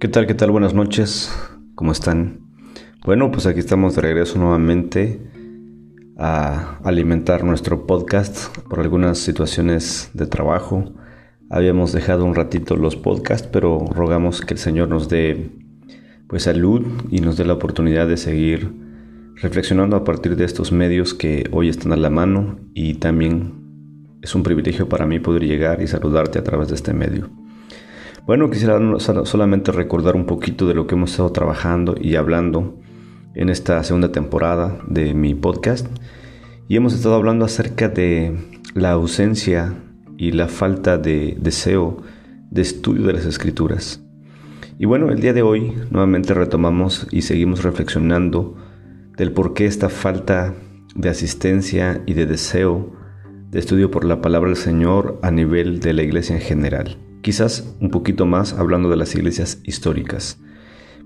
¿Qué tal? ¿Qué tal? Buenas noches. ¿Cómo están? Bueno, pues aquí estamos de regreso nuevamente a alimentar nuestro podcast por algunas situaciones de trabajo. Habíamos dejado un ratito los podcasts, pero rogamos que el Señor nos dé pues salud y nos dé la oportunidad de seguir reflexionando a partir de estos medios que hoy están a la mano y también es un privilegio para mí poder llegar y saludarte a través de este medio. Bueno, quisiera solamente recordar un poquito de lo que hemos estado trabajando y hablando en esta segunda temporada de mi podcast. Y hemos estado hablando acerca de la ausencia y la falta de deseo de estudio de las escrituras. Y bueno, el día de hoy nuevamente retomamos y seguimos reflexionando del por qué esta falta de asistencia y de deseo de estudio por la palabra del Señor a nivel de la iglesia en general quizás un poquito más hablando de las iglesias históricas.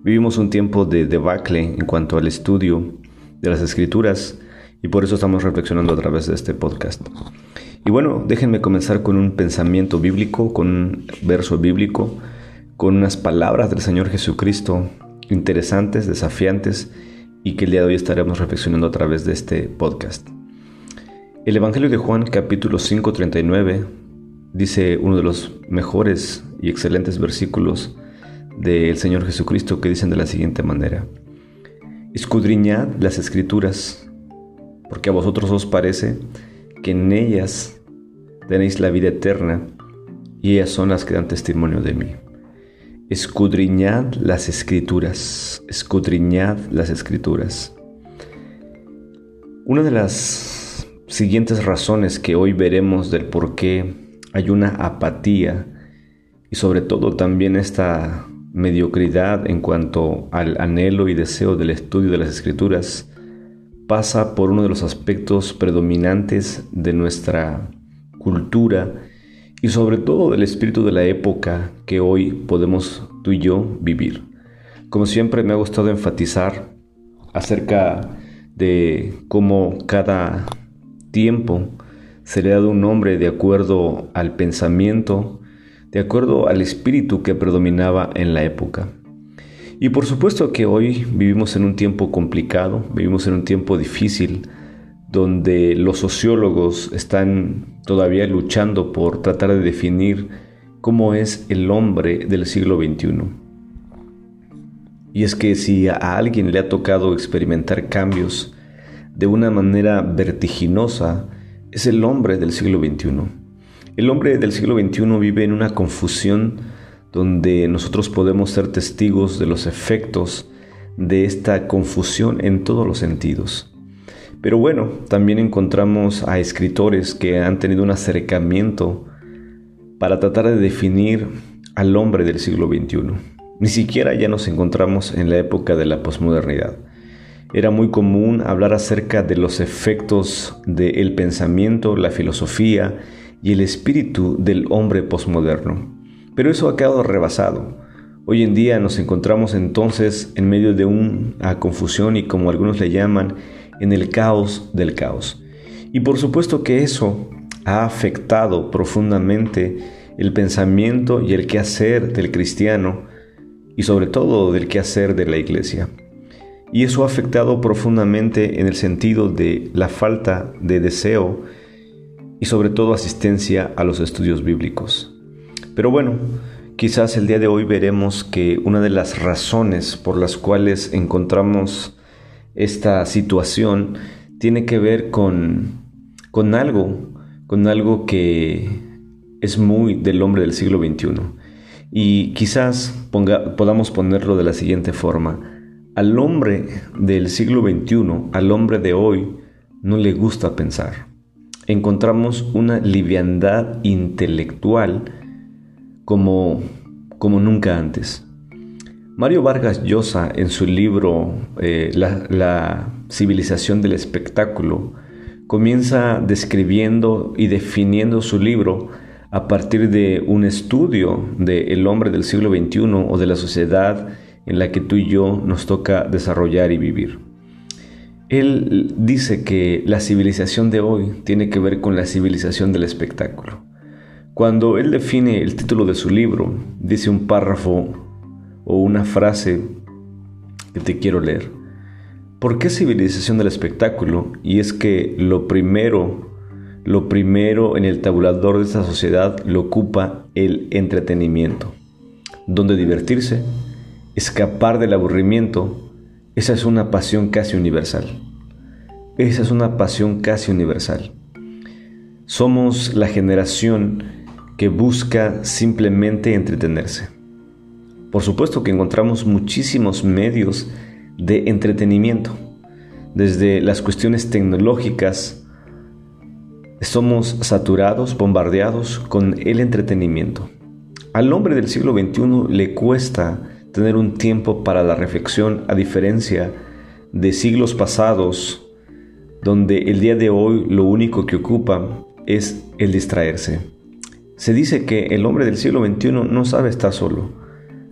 Vivimos un tiempo de debacle en cuanto al estudio de las escrituras y por eso estamos reflexionando a través de este podcast. Y bueno, déjenme comenzar con un pensamiento bíblico, con un verso bíblico, con unas palabras del Señor Jesucristo interesantes, desafiantes y que el día de hoy estaremos reflexionando a través de este podcast. El Evangelio de Juan capítulo 539 dice uno de los mejores y excelentes versículos del Señor Jesucristo que dicen de la siguiente manera, escudriñad las escrituras, porque a vosotros os parece que en ellas tenéis la vida eterna y ellas son las que dan testimonio de mí. Escudriñad las escrituras, escudriñad las escrituras. Una de las siguientes razones que hoy veremos del por qué hay una apatía y sobre todo también esta mediocridad en cuanto al anhelo y deseo del estudio de las escrituras pasa por uno de los aspectos predominantes de nuestra cultura y sobre todo del espíritu de la época que hoy podemos tú y yo vivir. Como siempre me ha gustado enfatizar acerca de cómo cada tiempo se le ha dado un nombre de acuerdo al pensamiento, de acuerdo al espíritu que predominaba en la época. Y por supuesto que hoy vivimos en un tiempo complicado, vivimos en un tiempo difícil, donde los sociólogos están todavía luchando por tratar de definir cómo es el hombre del siglo XXI. Y es que si a alguien le ha tocado experimentar cambios de una manera vertiginosa, es el hombre del siglo XXI. El hombre del siglo XXI vive en una confusión donde nosotros podemos ser testigos de los efectos de esta confusión en todos los sentidos. Pero bueno, también encontramos a escritores que han tenido un acercamiento para tratar de definir al hombre del siglo XXI. Ni siquiera ya nos encontramos en la época de la posmodernidad era muy común hablar acerca de los efectos del pensamiento, la filosofía y el espíritu del hombre posmoderno. Pero eso ha quedado rebasado. Hoy en día nos encontramos entonces en medio de una confusión y como algunos le llaman, en el caos del caos. Y por supuesto que eso ha afectado profundamente el pensamiento y el quehacer del cristiano y sobre todo del quehacer de la iglesia y eso ha afectado profundamente en el sentido de la falta de deseo y sobre todo asistencia a los estudios bíblicos. Pero bueno, quizás el día de hoy veremos que una de las razones por las cuales encontramos esta situación tiene que ver con, con algo, con algo que es muy del hombre del siglo XXI. Y quizás podamos ponerlo de la siguiente forma. Al hombre del siglo XXI, al hombre de hoy, no le gusta pensar. Encontramos una liviandad intelectual como, como nunca antes. Mario Vargas Llosa, en su libro eh, la, la civilización del espectáculo, comienza describiendo y definiendo su libro a partir de un estudio del hombre del siglo XXI o de la sociedad en la que tú y yo nos toca desarrollar y vivir. Él dice que la civilización de hoy tiene que ver con la civilización del espectáculo. Cuando él define el título de su libro, dice un párrafo o una frase que te quiero leer. ¿Por qué civilización del espectáculo? Y es que lo primero, lo primero en el tabulador de esta sociedad lo ocupa el entretenimiento, donde divertirse, escapar del aburrimiento, esa es una pasión casi universal. Esa es una pasión casi universal. Somos la generación que busca simplemente entretenerse. Por supuesto que encontramos muchísimos medios de entretenimiento. Desde las cuestiones tecnológicas, somos saturados, bombardeados con el entretenimiento. Al hombre del siglo XXI le cuesta tener un tiempo para la reflexión a diferencia de siglos pasados, donde el día de hoy lo único que ocupa es el distraerse. Se dice que el hombre del siglo XXI no sabe estar solo,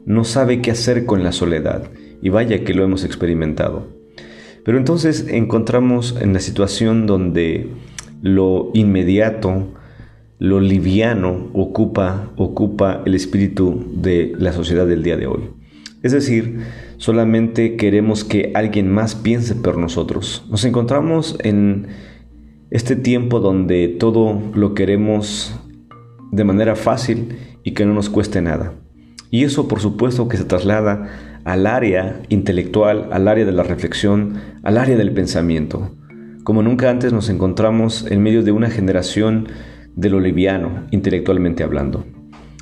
no sabe qué hacer con la soledad y vaya que lo hemos experimentado. Pero entonces encontramos en la situación donde lo inmediato, lo liviano ocupa, ocupa el espíritu de la sociedad del día de hoy. Es decir, solamente queremos que alguien más piense por nosotros. Nos encontramos en este tiempo donde todo lo queremos de manera fácil y que no nos cueste nada. Y eso por supuesto que se traslada al área intelectual, al área de la reflexión, al área del pensamiento. Como nunca antes nos encontramos en medio de una generación de lo liviano, intelectualmente hablando.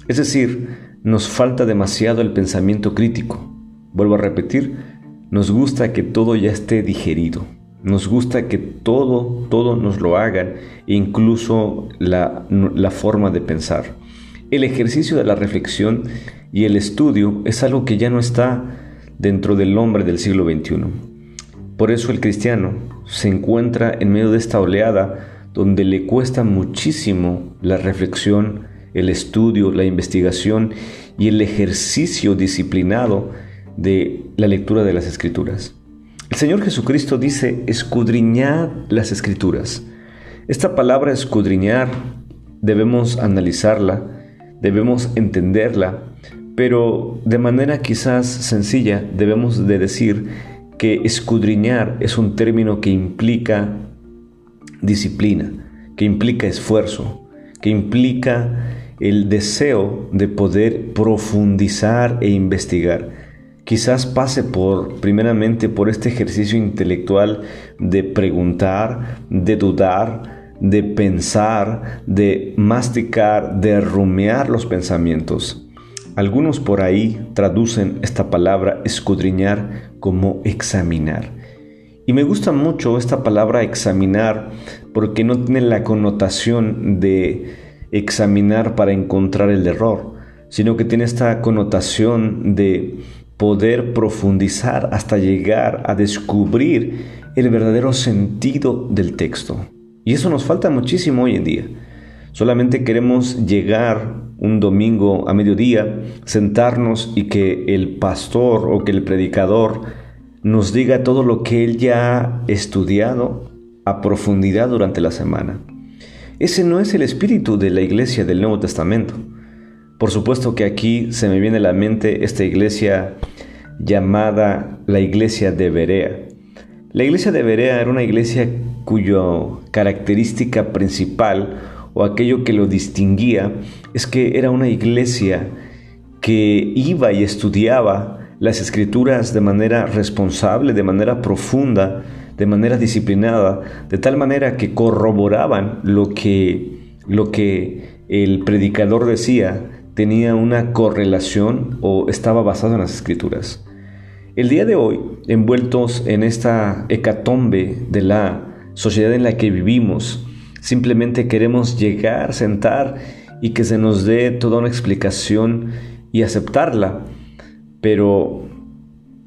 Es decir, nos falta demasiado el pensamiento crítico. Vuelvo a repetir, nos gusta que todo ya esté digerido. Nos gusta que todo, todo nos lo hagan, incluso la, la forma de pensar. El ejercicio de la reflexión y el estudio es algo que ya no está dentro del hombre del siglo XXI. Por eso el cristiano se encuentra en medio de esta oleada donde le cuesta muchísimo la reflexión, el estudio, la investigación y el ejercicio disciplinado de la lectura de las escrituras. El Señor Jesucristo dice, escudriñad las escrituras. Esta palabra escudriñar debemos analizarla, debemos entenderla pero de manera quizás sencilla debemos de decir que escudriñar es un término que implica disciplina, que implica esfuerzo, que implica el deseo de poder profundizar e investigar. Quizás pase por, primeramente, por este ejercicio intelectual de preguntar, de dudar, de pensar, de masticar, de rumiar los pensamientos. Algunos por ahí traducen esta palabra escudriñar como examinar. Y me gusta mucho esta palabra examinar porque no tiene la connotación de examinar para encontrar el error, sino que tiene esta connotación de poder profundizar hasta llegar a descubrir el verdadero sentido del texto. Y eso nos falta muchísimo hoy en día. Solamente queremos llegar un domingo a mediodía, sentarnos y que el pastor o que el predicador nos diga todo lo que él ya ha estudiado a profundidad durante la semana. Ese no es el espíritu de la iglesia del Nuevo Testamento. Por supuesto que aquí se me viene a la mente esta iglesia llamada la iglesia de Berea. La iglesia de Berea era una iglesia cuya característica principal o aquello que lo distinguía es que era una iglesia que iba y estudiaba las escrituras de manera responsable, de manera profunda, de manera disciplinada, de tal manera que corroboraban lo que, lo que el predicador decía, tenía una correlación o estaba basado en las escrituras. El día de hoy, envueltos en esta hecatombe de la sociedad en la que vivimos, Simplemente queremos llegar, sentar y que se nos dé toda una explicación y aceptarla. Pero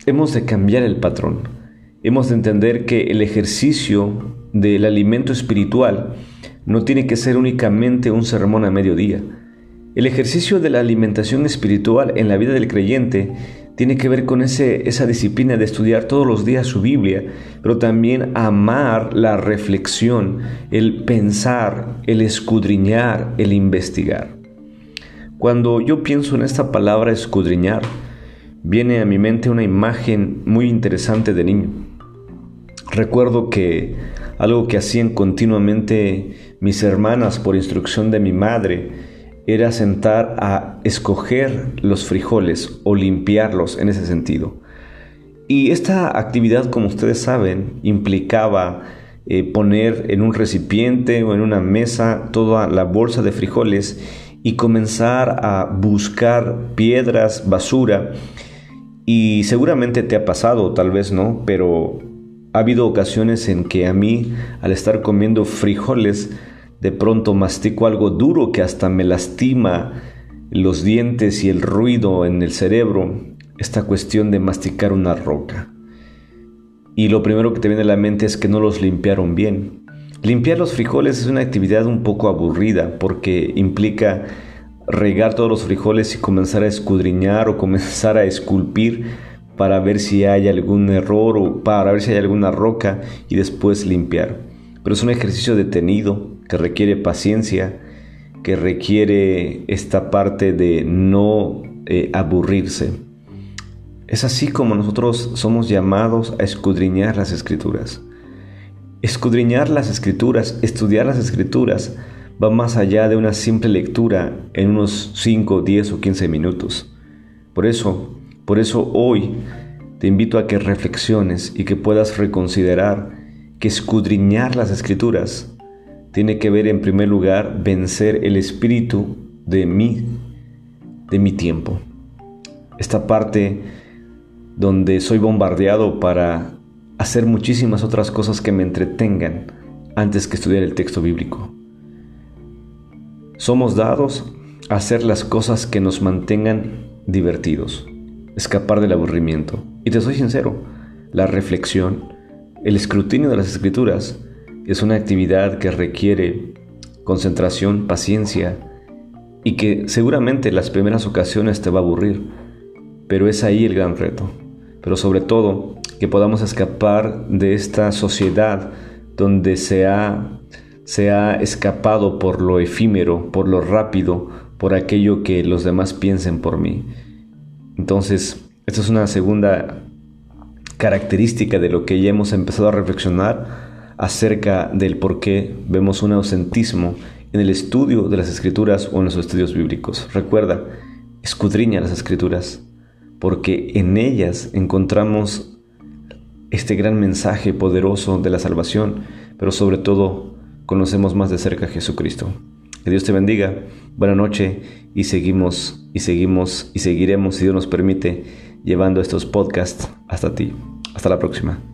hemos de cambiar el patrón. Hemos de entender que el ejercicio del alimento espiritual no tiene que ser únicamente un sermón a mediodía. El ejercicio de la alimentación espiritual en la vida del creyente tiene que ver con ese, esa disciplina de estudiar todos los días su Biblia, pero también amar la reflexión, el pensar, el escudriñar, el investigar. Cuando yo pienso en esta palabra escudriñar, viene a mi mente una imagen muy interesante de niño. Recuerdo que algo que hacían continuamente mis hermanas por instrucción de mi madre era sentar a escoger los frijoles o limpiarlos en ese sentido. Y esta actividad, como ustedes saben, implicaba eh, poner en un recipiente o en una mesa toda la bolsa de frijoles y comenzar a buscar piedras, basura. Y seguramente te ha pasado, tal vez no, pero ha habido ocasiones en que a mí, al estar comiendo frijoles, de pronto mastico algo duro que hasta me lastima los dientes y el ruido en el cerebro, esta cuestión de masticar una roca. Y lo primero que te viene a la mente es que no los limpiaron bien. Limpiar los frijoles es una actividad un poco aburrida porque implica regar todos los frijoles y comenzar a escudriñar o comenzar a esculpir para ver si hay algún error o para ver si hay alguna roca y después limpiar. Pero es un ejercicio detenido que requiere paciencia, que requiere esta parte de no eh, aburrirse. Es así como nosotros somos llamados a escudriñar las escrituras. Escudriñar las escrituras, estudiar las escrituras, va más allá de una simple lectura en unos 5, 10 o 15 minutos. Por eso, por eso hoy te invito a que reflexiones y que puedas reconsiderar que escudriñar las escrituras tiene que ver en primer lugar vencer el espíritu de mí, de mi tiempo. Esta parte donde soy bombardeado para hacer muchísimas otras cosas que me entretengan antes que estudiar el texto bíblico. Somos dados a hacer las cosas que nos mantengan divertidos, escapar del aburrimiento. Y te soy sincero, la reflexión, el escrutinio de las escrituras es una actividad que requiere concentración, paciencia y que seguramente en las primeras ocasiones te va a aburrir, pero es ahí el gran reto. Pero sobre todo, que podamos escapar de esta sociedad donde se ha, se ha escapado por lo efímero, por lo rápido, por aquello que los demás piensen por mí. Entonces, esta es una segunda característica de lo que ya hemos empezado a reflexionar acerca del por qué vemos un ausentismo en el estudio de las escrituras o en los estudios bíblicos. Recuerda, escudriña las escrituras, porque en ellas encontramos este gran mensaje poderoso de la salvación, pero sobre todo conocemos más de cerca a Jesucristo. Que Dios te bendiga, buena noche y seguimos y seguimos y seguiremos, si Dios nos permite, llevando estos podcasts hasta ti. Hasta la próxima.